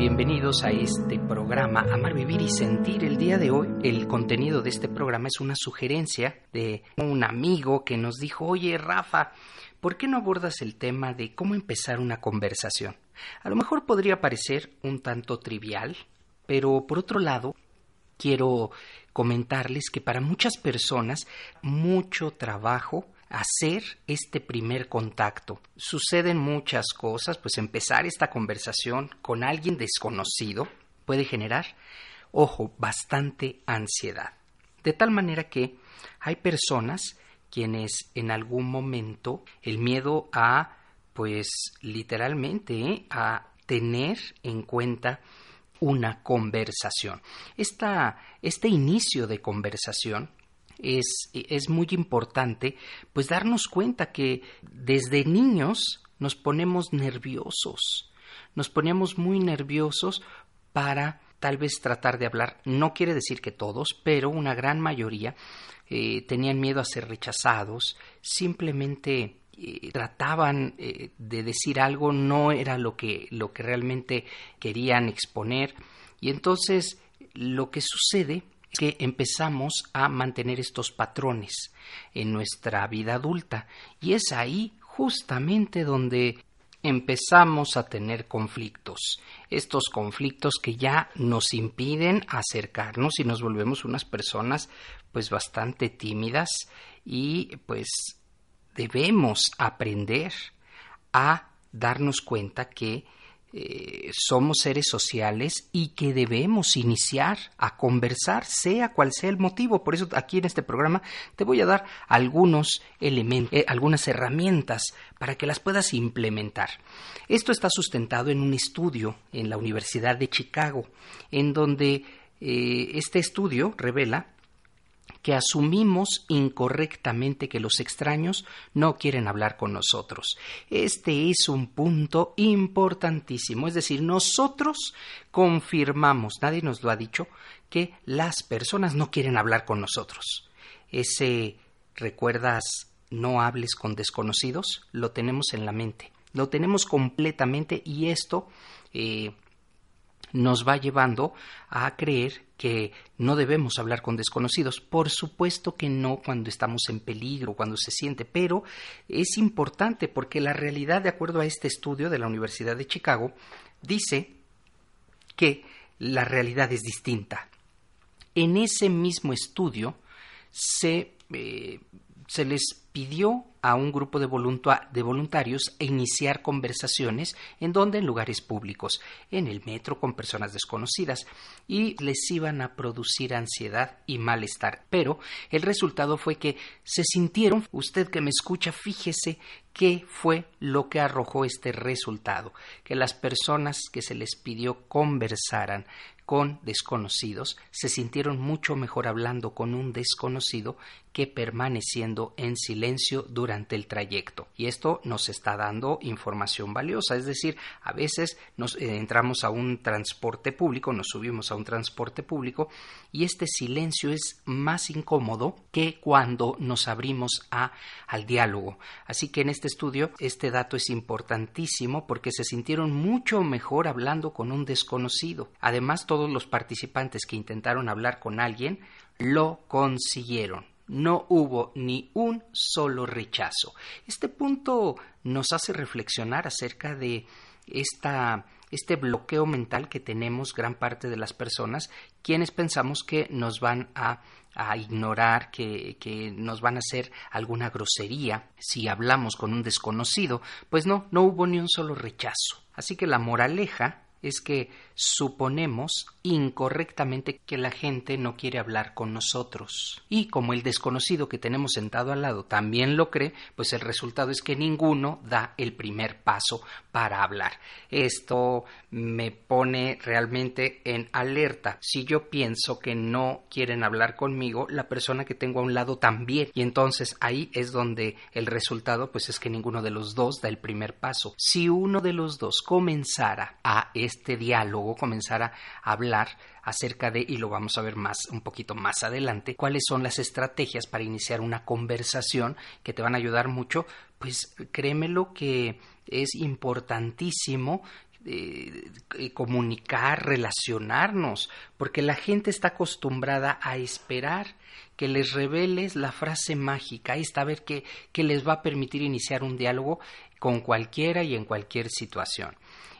Bienvenidos a este programa Amar, Vivir y Sentir. El día de hoy el contenido de este programa es una sugerencia de un amigo que nos dijo, oye Rafa, ¿por qué no abordas el tema de cómo empezar una conversación? A lo mejor podría parecer un tanto trivial, pero por otro lado, quiero comentarles que para muchas personas mucho trabajo hacer este primer contacto. Suceden muchas cosas, pues empezar esta conversación con alguien desconocido puede generar, ojo, bastante ansiedad. De tal manera que hay personas quienes en algún momento el miedo a, pues literalmente, ¿eh? a tener en cuenta una conversación. Esta, este inicio de conversación es, es muy importante pues darnos cuenta que desde niños nos ponemos nerviosos, nos ponemos muy nerviosos para tal vez tratar de hablar. No quiere decir que todos, pero una gran mayoría eh, tenían miedo a ser rechazados, simplemente eh, trataban eh, de decir algo, no era lo que, lo que realmente querían exponer. Y entonces lo que sucede que empezamos a mantener estos patrones en nuestra vida adulta. Y es ahí justamente donde empezamos a tener conflictos, estos conflictos que ya nos impiden acercarnos y nos volvemos unas personas pues bastante tímidas y pues debemos aprender a darnos cuenta que eh, somos seres sociales y que debemos iniciar a conversar, sea cual sea el motivo. Por eso aquí en este programa te voy a dar algunos elementos, eh, algunas herramientas para que las puedas implementar. Esto está sustentado en un estudio en la Universidad de Chicago, en donde eh, este estudio revela que asumimos incorrectamente que los extraños no quieren hablar con nosotros. Este es un punto importantísimo, es decir, nosotros confirmamos, nadie nos lo ha dicho, que las personas no quieren hablar con nosotros. Ese, ¿recuerdas? No hables con desconocidos, lo tenemos en la mente, lo tenemos completamente y esto eh, nos va llevando a creer que no debemos hablar con desconocidos. Por supuesto que no cuando estamos en peligro, cuando se siente, pero es importante porque la realidad, de acuerdo a este estudio de la Universidad de Chicago, dice que la realidad es distinta. En ese mismo estudio se, eh, se les pidió a un grupo de, voluntarios a iniciar conversaciones en donde en lugares públicos, en el metro con personas desconocidas y les iban a producir ansiedad y malestar. Pero el resultado fue que se sintieron, usted que me escucha, fíjese qué fue lo que arrojó este resultado, que las personas que se les pidió conversaran con desconocidos se sintieron mucho mejor hablando con un desconocido que permaneciendo en silencio durante el trayecto. Y esto nos está dando información valiosa, es decir, a veces nos eh, entramos a un transporte público, nos subimos a un transporte público y este silencio es más incómodo que cuando nos abrimos a al diálogo. Así que en este estudio este dato es importantísimo porque se sintieron mucho mejor hablando con un desconocido. Además, todos los participantes que intentaron hablar con alguien lo consiguieron no hubo ni un solo rechazo. Este punto nos hace reflexionar acerca de esta este bloqueo mental que tenemos gran parte de las personas, quienes pensamos que nos van a, a ignorar, que, que, nos van a hacer alguna grosería si hablamos con un desconocido. Pues no, no hubo ni un solo rechazo. Así que la moraleja es que suponemos incorrectamente que la gente no quiere hablar con nosotros. Y como el desconocido que tenemos sentado al lado también lo cree, pues el resultado es que ninguno da el primer paso para hablar. Esto me pone realmente en alerta. Si yo pienso que no quieren hablar conmigo, la persona que tengo a un lado también. Y entonces ahí es donde el resultado pues es que ninguno de los dos da el primer paso. Si uno de los dos comenzara a este diálogo, comenzara a hablar acerca de, y lo vamos a ver más, un poquito más adelante, cuáles son las estrategias para iniciar una conversación que te van a ayudar mucho, pues créemelo que es importantísimo eh, comunicar, relacionarnos, porque la gente está acostumbrada a esperar que les reveles la frase mágica, y está a ver qué, les va a permitir iniciar un diálogo con cualquiera y en cualquier situación.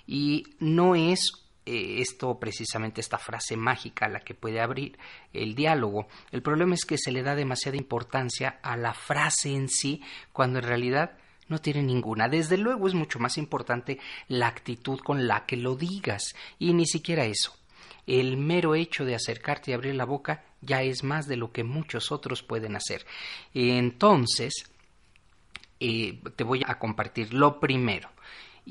Y no es eh, esto precisamente esta frase mágica la que puede abrir el diálogo. El problema es que se le da demasiada importancia a la frase en sí cuando en realidad no tiene ninguna. Desde luego es mucho más importante la actitud con la que lo digas y ni siquiera eso. El mero hecho de acercarte y abrir la boca ya es más de lo que muchos otros pueden hacer. Entonces, eh, te voy a compartir lo primero.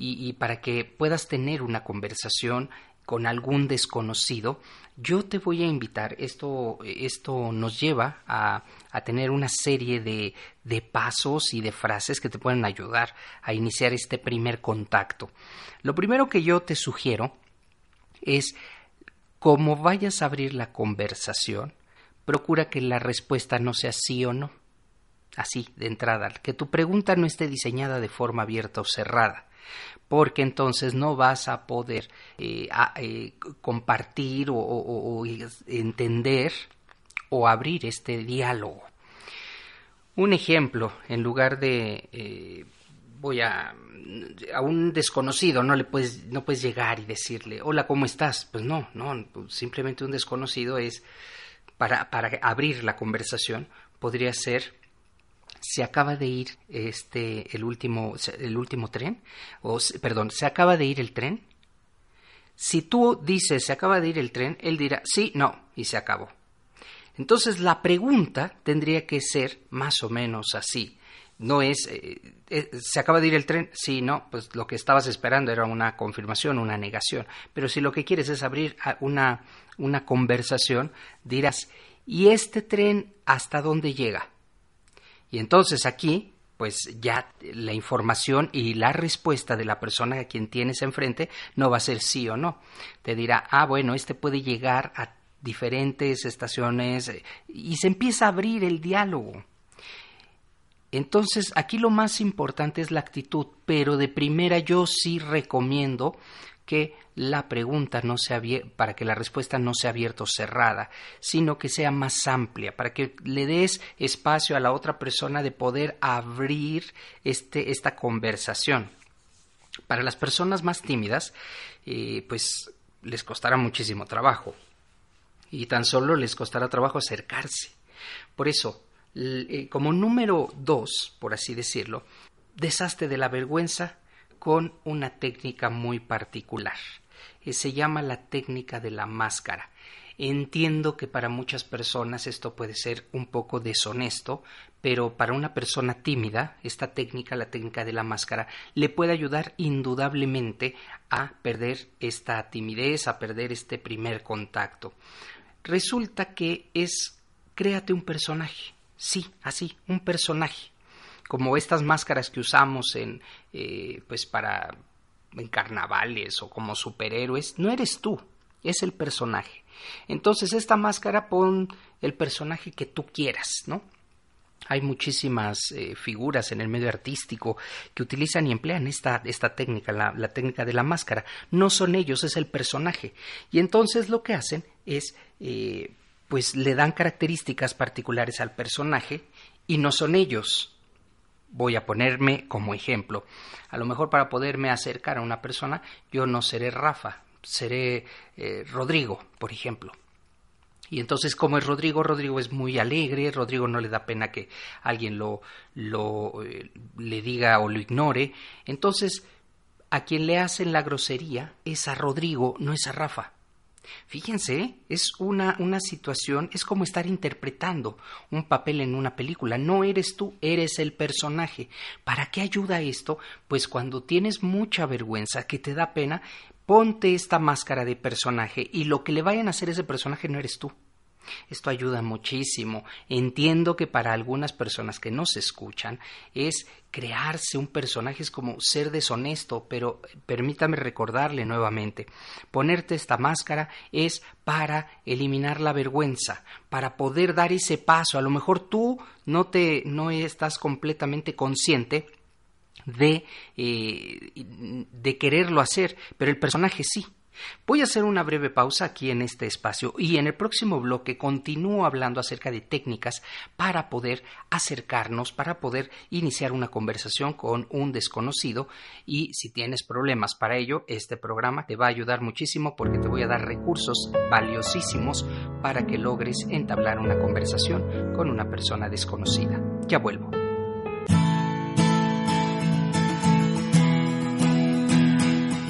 Y, para que puedas tener una conversación con algún desconocido, yo te voy a invitar, esto, esto nos lleva a, a tener una serie de, de pasos y de frases que te pueden ayudar a iniciar este primer contacto. Lo primero que yo te sugiero es, como vayas a abrir la conversación, procura que la respuesta no sea sí o no. Así, de entrada, que tu pregunta no esté diseñada de forma abierta o cerrada porque entonces no vas a poder eh, eh, compartir o, entender o abrir este diálogo. Un ejemplo, en lugar de eh, voy a a un desconocido no le puedes no puedes llegar y decirle hola cómo estás pues no no simplemente un desconocido es para para abrir la conversación podría ser se acaba de ir este el último el último tren o perdón se acaba de ir el tren. Si tú dices se acaba de ir el tren él dirá sí no y se acabó. Entonces la pregunta tendría que ser más o menos así. No es eh, eh, se acaba de ir el tren sí no pues lo que estabas esperando era una confirmación una negación. Pero si lo que quieres es abrir una una conversación dirás y este tren hasta dónde llega y entonces aquí, pues ya la información y la respuesta de la persona a quien tienes enfrente no va a ser sí o no. Te dirá, ah, bueno, este puede llegar a diferentes estaciones y se empieza a abrir el diálogo. Entonces, aquí lo más importante es la actitud, pero de primera yo sí recomiendo que la pregunta no sea para que la respuesta no sea abierta o cerrada, sino que sea más amplia, para que le des espacio a la otra persona de poder abrir este, esta conversación. Para las personas más tímidas, eh, pues les costará muchísimo trabajo y tan solo les costará trabajo acercarse. Por eso, eh, como número dos, por así decirlo, deshazte de la vergüenza con una técnica muy particular. Eh, se llama la técnica de la máscara. Entiendo que para muchas personas esto puede ser un poco deshonesto, pero para una persona tímida, esta técnica, la técnica de la máscara, le puede ayudar indudablemente a perder esta timidez, a perder este primer contacto. Resulta que es créate un personaje. Sí, así, un personaje como estas máscaras que usamos en eh, pues para en carnavales o como superhéroes, no eres tú, es el personaje. Entonces, esta máscara pon el personaje que tú quieras, ¿no? Hay muchísimas eh, figuras en el medio artístico que utilizan y emplean esta, esta técnica, la, técnica de la máscara. No son ellos, es el personaje. Y entonces lo que hacen es, eh, pues le dan características particulares al personaje y no son ellos. Voy a ponerme como ejemplo. A lo mejor para poderme acercar a una persona, yo no seré Rafa, seré eh, Rodrigo, por ejemplo. Y entonces, como es Rodrigo, Rodrigo es muy alegre, Rodrigo no le da pena que alguien lo, lo eh, le diga o lo ignore. Entonces, a quien le hacen la grosería es a Rodrigo, no es a Rafa. Fíjense, es una, una situación, es como estar interpretando un papel en una película. No eres tú, eres el personaje. ¿Para qué ayuda esto? Pues cuando tienes mucha vergüenza, que te da pena, ponte esta máscara de personaje y lo que le vayan a hacer ese personaje no eres tú. Esto ayuda muchísimo. Entiendo que para algunas personas que no se escuchan es crearse un personaje es como ser deshonesto, pero permítame recordarle nuevamente, ponerte esta máscara es para eliminar la vergüenza, para poder dar ese paso. A lo mejor tú no te no estás completamente consciente de, eh, de quererlo hacer, pero el personaje sí. Voy a hacer una breve pausa aquí en este espacio y en el próximo bloque continúo hablando acerca de técnicas para poder acercarnos, para poder iniciar una conversación con un desconocido y si tienes problemas para ello, este programa te va a ayudar muchísimo porque te voy a dar recursos valiosísimos para que logres entablar una conversación con una persona desconocida. Ya vuelvo.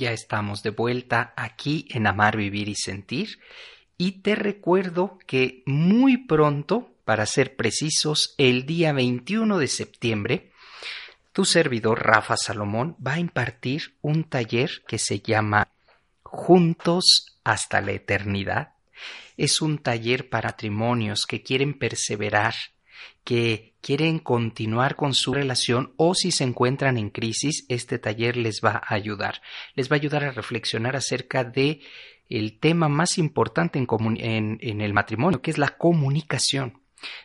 Ya estamos de vuelta aquí en Amar, Vivir y Sentir y te recuerdo que muy pronto, para ser precisos, el día 21 de septiembre, tu servidor Rafa Salomón va a impartir un taller que se llama Juntos hasta la Eternidad. Es un taller para matrimonios que quieren perseverar que quieren continuar con su relación o si se encuentran en crisis, este taller les va a ayudar. Les va a ayudar a reflexionar acerca de el tema más importante en, en el matrimonio, que es la comunicación.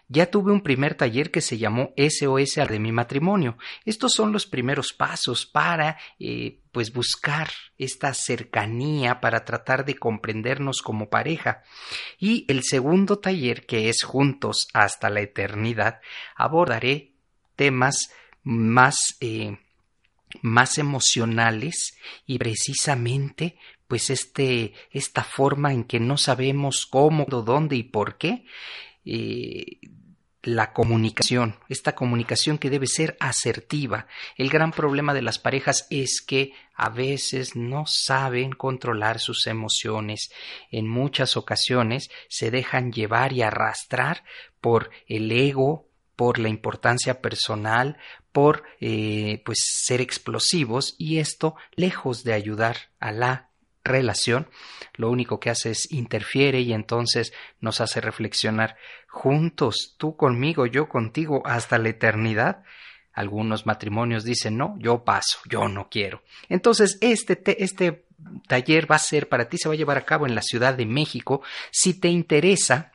Ya tuve un primer taller que se llamó SOS de mi matrimonio. Estos son los primeros pasos para eh, pues buscar esta cercanía para tratar de comprendernos como pareja. Y el segundo taller, que es Juntos hasta la eternidad, abordaré temas más eh, más emocionales y precisamente pues este esta forma en que no sabemos cómo, dónde y por qué eh, la comunicación, esta comunicación que debe ser asertiva. El gran problema de las parejas es que a veces no saben controlar sus emociones. En muchas ocasiones se dejan llevar y arrastrar por el ego, por la importancia personal, por eh, pues ser explosivos y esto lejos de ayudar a la relación, lo único que hace es interfiere y entonces nos hace reflexionar juntos, tú conmigo, yo contigo, hasta la eternidad. Algunos matrimonios dicen, no, yo paso, yo no quiero. Entonces, este, este taller va a ser para ti, se va a llevar a cabo en la Ciudad de México. Si te interesa,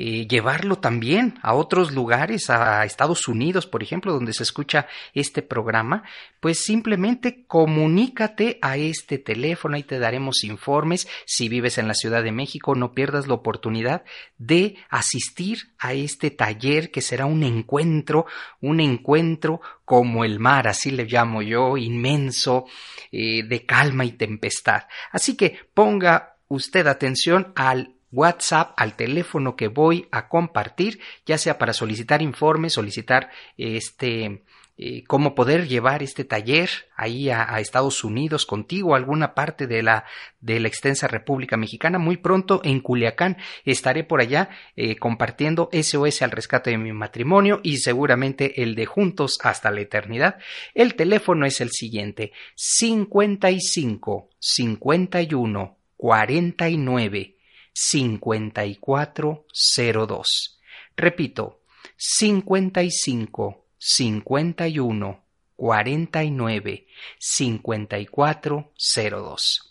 eh, llevarlo también a otros lugares, a Estados Unidos, por ejemplo, donde se escucha este programa, pues simplemente comunícate a este teléfono y te daremos informes. Si vives en la Ciudad de México, no pierdas la oportunidad de asistir a este taller que será un encuentro, un encuentro como el mar, así le llamo yo, inmenso, eh, de calma y tempestad. Así que ponga usted atención al WhatsApp al teléfono que voy a compartir, ya sea para solicitar informes, solicitar este eh, cómo poder llevar este taller ahí a, Estados Unidos contigo, alguna parte de la, de la extensa República Mexicana. Muy pronto en Culiacán estaré por allá eh, compartiendo SOS al rescate de mi matrimonio y seguramente el de Juntos hasta la eternidad. El teléfono es el siguiente: 55 51 49 5402. Repito, 55 51 49 5402.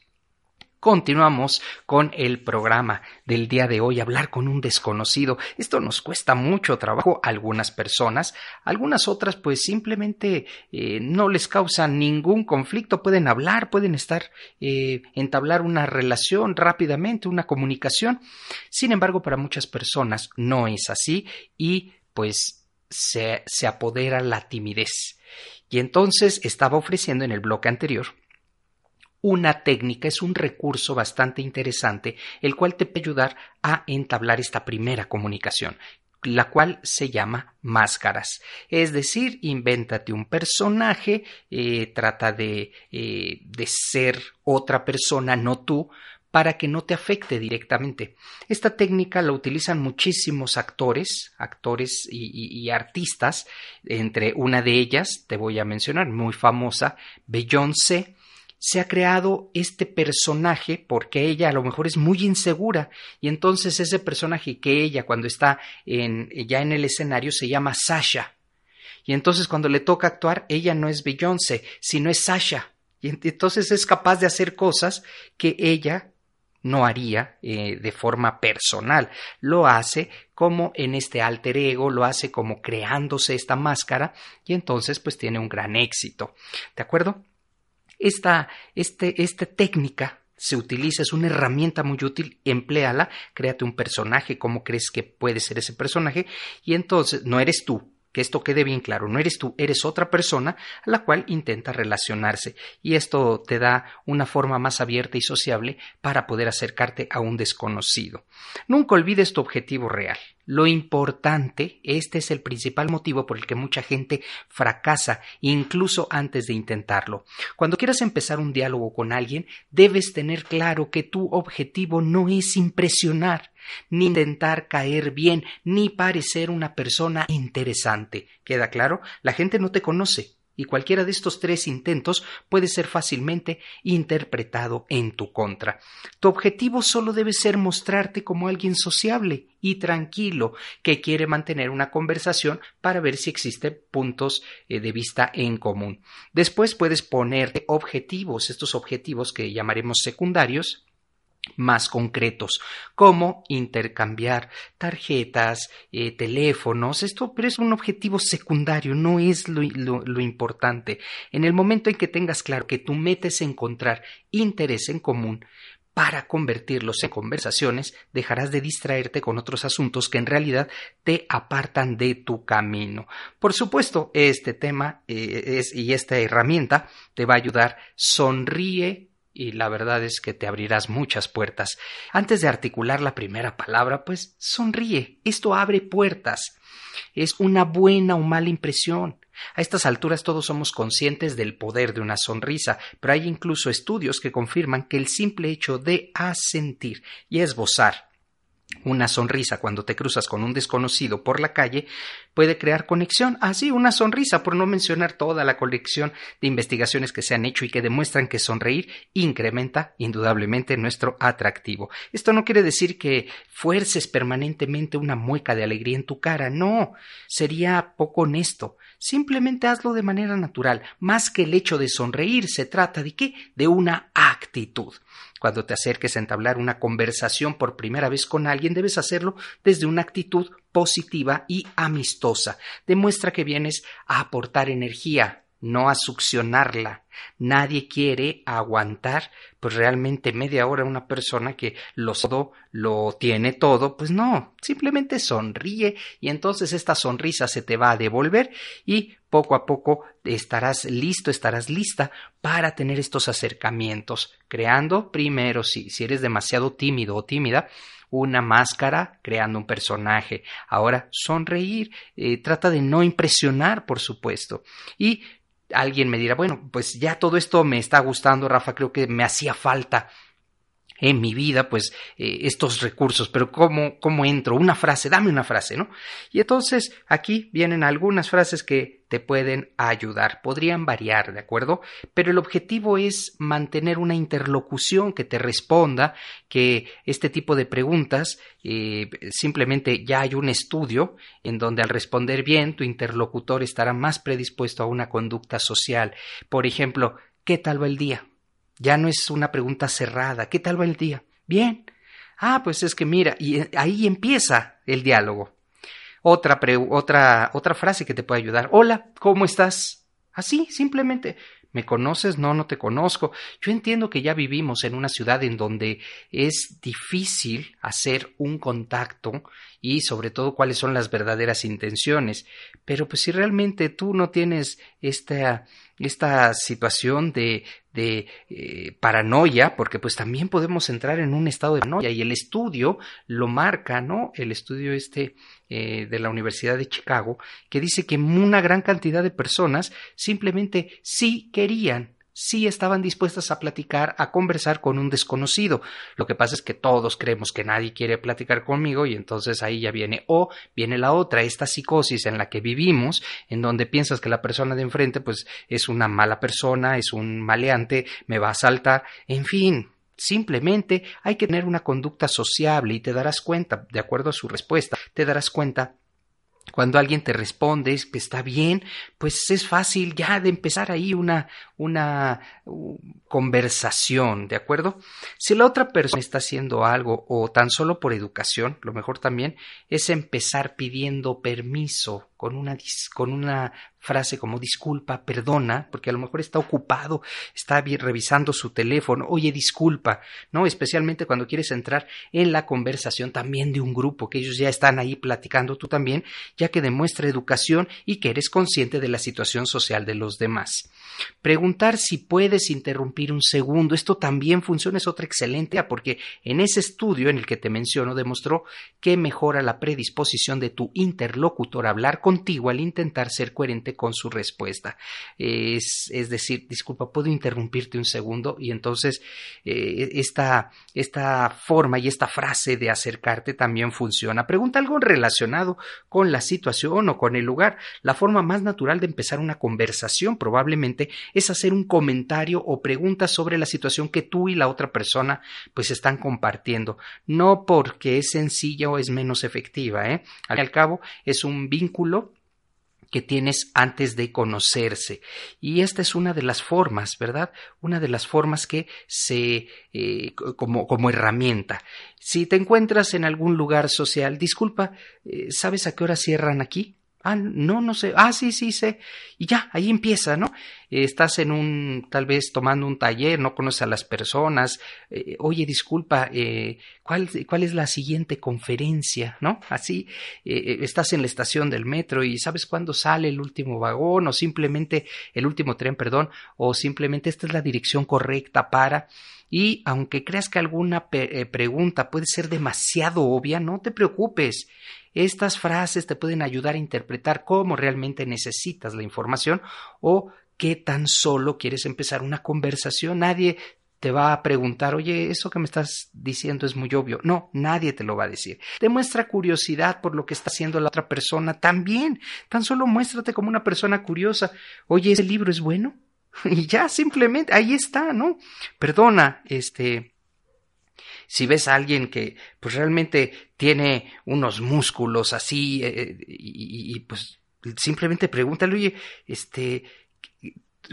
Continuamos con el programa del día de hoy, hablar con un desconocido. Esto nos cuesta mucho trabajo a algunas personas, algunas otras pues simplemente eh, no les causa ningún conflicto, pueden hablar, pueden estar, eh, entablar una relación rápidamente, una comunicación. Sin embargo, para muchas personas no es así y pues se, se apodera la timidez. Y entonces estaba ofreciendo en el bloque anterior una técnica, es un recurso bastante interesante, el cual te puede ayudar a entablar esta primera comunicación la cual se llama máscaras. Es decir, invéntate un personaje, eh, trata de, eh, de ser otra persona, no tú, para que no te afecte directamente. Esta técnica la utilizan muchísimos actores, actores y, y, artistas, entre una de ellas, te voy a mencionar, muy famosa, Beyoncé, se ha creado este personaje porque ella a lo mejor es muy insegura y entonces ese personaje que ella cuando está en, ya en el escenario se llama Sasha. Y entonces cuando le toca actuar, ella no es Beyoncé, sino es Sasha. Y entonces es capaz de hacer cosas que ella no haría eh, de forma personal. Lo hace como en este alter ego, lo hace como creándose esta máscara y entonces pues tiene un gran éxito. ¿De acuerdo? Esta, este, esta técnica se utiliza, es una herramienta muy útil, empléala, créate un personaje, cómo crees que puede ser ese personaje, y entonces no eres tú, que esto quede bien claro, no eres tú, eres otra persona a la cual intenta relacionarse y esto te da una forma más abierta y sociable para poder acercarte a un desconocido. Nunca olvides tu objetivo real. Lo importante, este es el principal motivo por el que mucha gente fracasa, incluso antes de intentarlo. Cuando quieras empezar un diálogo con alguien, debes tener claro que tu objetivo no es impresionar, ni intentar caer bien, ni parecer una persona interesante. ¿Queda claro? La gente no te conoce, y cualquiera de estos tres intentos puede ser fácilmente interpretado en tu contra. Tu objetivo solo debe ser mostrarte como alguien sociable y tranquilo que quiere mantener una conversación para ver si existen puntos eh, de vista en común. Después puedes ponerte objetivos, estos objetivos que llamaremos secundarios, más concretos, como intercambiar tarjetas, eh, teléfonos, esto pero es un objetivo secundario, no es lo, importante. En el momento en que tengas claro que tu meta es encontrar interés en común, para convertirlos en conversaciones, dejarás de distraerte con otros asuntos que en realidad te apartan de tu camino. Por supuesto, este tema eh, es, y esta herramienta te va a ayudar. Sonríe y la verdad es que te abrirás muchas puertas. Antes de articular la primera palabra, pues sonríe. Esto abre puertas. Es una buena o mala impresión. A estas alturas todos somos conscientes del poder de una sonrisa, pero hay incluso estudios que confirman que el simple hecho de asentir y esbozar una sonrisa cuando te cruzas con un desconocido por la calle puede crear conexión. Así, ah, una sonrisa, por no mencionar toda la colección de investigaciones que se han hecho y que demuestran que sonreír incrementa indudablemente nuestro atractivo. Esto no quiere decir que fuerces permanentemente una mueca de alegría en tu cara, no, sería poco honesto. Simplemente hazlo de manera natural. Más que el hecho de sonreír, se trata de qué? De una actitud. Cuando te acerques a entablar una conversación por primera vez con alguien, debes hacerlo desde una actitud positiva y amistosa. Demuestra que vienes a aportar energía, no a succionarla. Nadie quiere aguantar pues realmente media hora una persona que lo todo lo tiene todo, pues no, simplemente sonríe y entonces esta sonrisa se te va a devolver y poco a poco estarás listo, estarás lista para tener estos acercamientos, creando primero si si eres demasiado tímido o tímida, una máscara creando un personaje. Ahora, sonreír, eh, trata de no impresionar, por supuesto. Y alguien me dirá, bueno, pues ya todo esto me está gustando, Rafa, creo que me hacía falta en mi vida, pues, eh, estos recursos, pero ¿cómo, ¿cómo entro? Una frase, dame una frase, ¿no? Y entonces aquí vienen algunas frases que te pueden ayudar, podrían variar, ¿de acuerdo? Pero el objetivo es mantener una interlocución que te responda, que este tipo de preguntas, eh, simplemente ya hay un estudio en donde al responder bien, tu interlocutor estará más predispuesto a una conducta social. Por ejemplo, ¿qué tal va el día? Ya no es una pregunta cerrada. ¿Qué tal va el día? Bien. Ah, pues es que mira, y eh, ahí empieza el diálogo. Otra, otra, otra frase que te puede ayudar. Hola, ¿cómo estás? Así, simplemente. ¿Me conoces? No, no te conozco. Yo entiendo que ya vivimos en una ciudad en donde es difícil hacer un contacto y sobre todo cuáles son las verdaderas intenciones. Pero pues si realmente tú no tienes esta esta situación de, de eh, paranoia, porque pues también podemos entrar en un estado de paranoia y el estudio lo marca, ¿no? El estudio este eh, de la Universidad de Chicago, que dice que una gran cantidad de personas simplemente sí querían sí estaban dispuestas a platicar, a conversar con un desconocido. Lo que pasa es que todos creemos que nadie quiere platicar conmigo y entonces ahí ya viene o viene la otra, esta psicosis en la que vivimos, en donde piensas que la persona de enfrente pues es una mala persona, es un maleante, me va a asaltar, en fin, Simplemente hay que tener una conducta sociable y te darás cuenta, de acuerdo a su respuesta, te darás cuenta cuando alguien te responde que está bien, pues es fácil ya de empezar ahí una, una conversación, ¿de acuerdo? Si la otra persona está haciendo algo o tan solo por educación, lo mejor también es empezar pidiendo permiso con una, con una frase como disculpa, perdona, porque a lo mejor está ocupado, está revisando su teléfono, oye, disculpa, ¿no? Especialmente cuando quieres entrar en la conversación también de un grupo, que ellos ya están ahí platicando tú también, ya que demuestra educación y que eres consciente de la situación social de los demás. Preguntar si puedes interrumpir un segundo, esto también funciona, es otra excelente, porque en ese estudio en el que te menciono demostró que mejora la predisposición de tu interlocutor a hablar contigo al intentar ser coherente con su respuesta. Es, es decir, disculpa, ¿puedo interrumpirte un segundo? Y entonces eh, esta, esta forma y esta frase de acercarte también funciona. Pregunta algo relacionado con la situación o con el lugar. La forma más natural de empezar una conversación probablemente es hacer un comentario o pregunta sobre la situación que tú y la otra persona pues están compartiendo. No porque es sencilla o es menos efectiva, ¿eh? Al, al cabo es un vínculo que tienes antes de conocerse. Y esta es una de las formas, ¿verdad? Una de las formas que se, eh, como, como herramienta. Si te encuentras en algún lugar social, disculpa, eh, ¿sabes a qué hora cierran aquí? Ah, no, no sé. Ah, sí, sí, sé. Y ya, ahí empieza, ¿no? Eh, estás en un, tal vez tomando un taller, no conoces a las personas. Eh, oye, disculpa, eh, ¿cuál, ¿cuál es la siguiente conferencia, no? Así, estás en la estación del metro y sabes cuándo sale el último vagón o simplemente el último tren, perdón, o simplemente esta es la dirección correcta para. Y aunque creas que alguna pregunta puede ser demasiado obvia, no te preocupes. Estas frases te pueden ayudar a interpretar cómo realmente necesitas la información o qué tan solo quieres empezar una conversación. Nadie te va a preguntar, oye, eso que me estás diciendo es muy obvio. No, nadie te lo va a decir. Demuestra curiosidad por lo que está haciendo la otra persona también. Tan solo muéstrate como una persona curiosa. Oye, ese libro es bueno. Y ya, simplemente, ahí está, ¿no? Perdona, este, si ves a alguien que pues realmente tiene unos músculos así eh, eh, y, pues simplemente pregúntale, oye, este,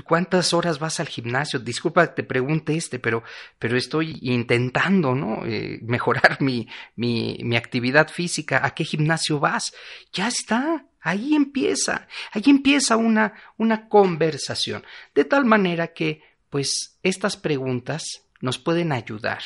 ¿cuántas horas vas al gimnasio? Disculpa te pregunte este, pero, pero estoy intentando, ¿no? Eh, mejorar mi, mi, mi actividad física. ¿A qué gimnasio vas? Ya está. Ahí empieza, ahí empieza una, una conversación. De tal manera que, pues, estas preguntas nos pueden ayudar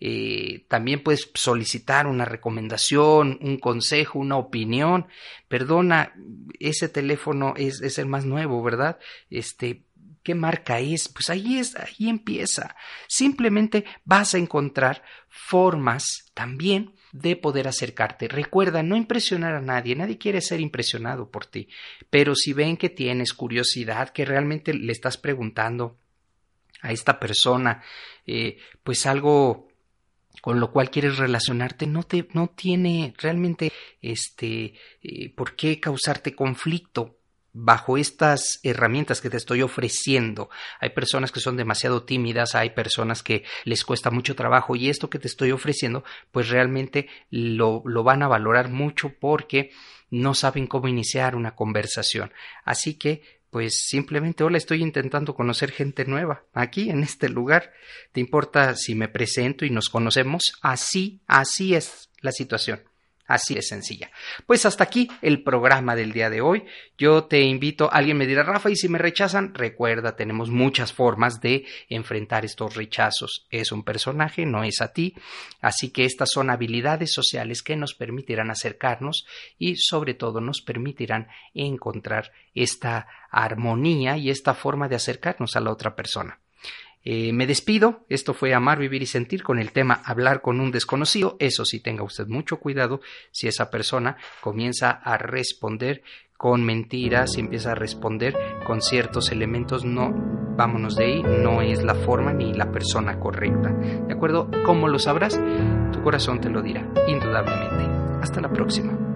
eh, también puedes solicitar una recomendación, un consejo, una opinión. Perdona, ese teléfono es, es, el más nuevo, ¿verdad? Este, ¿qué marca es? Pues ahí es, ahí empieza. Simplemente vas a encontrar formas también de poder acercarte. Recuerda, no impresionar a nadie, nadie quiere ser impresionado por ti, pero si ven que tienes curiosidad, que realmente le estás preguntando a esta persona, eh, pues algo con lo cual quieres relacionarte no te no tiene realmente este eh, por qué causarte conflicto bajo estas herramientas que te estoy ofreciendo. Hay personas que son demasiado tímidas, hay personas que les cuesta mucho trabajo y esto que te estoy ofreciendo pues realmente lo, lo van a valorar mucho porque no saben cómo iniciar una conversación. Así que pues simplemente hola, estoy intentando conocer gente nueva aquí en este lugar. ¿Te importa si me presento y nos conocemos? Así, así es la situación. Así de sencilla. Pues hasta aquí el programa del día de hoy. Yo te invito, alguien me dirá, Rafa, y si me rechazan, recuerda, tenemos muchas formas de enfrentar estos rechazos. Es un personaje, no es a ti. Así que estas son habilidades sociales que nos permitirán acercarnos y sobre todo nos permitirán encontrar esta armonía y esta forma de acercarnos a la otra persona. Eh, me despido. Esto fue Amar, Vivir y Sentir con el tema Hablar con un desconocido. Eso sí, tenga usted mucho cuidado si esa persona comienza a responder con mentiras y empieza a responder con ciertos elementos. No, vámonos de ahí. No es la forma ni la persona correcta. ¿De acuerdo? ¿Cómo lo sabrás? Tu corazón te lo dirá, indudablemente. Hasta la próxima.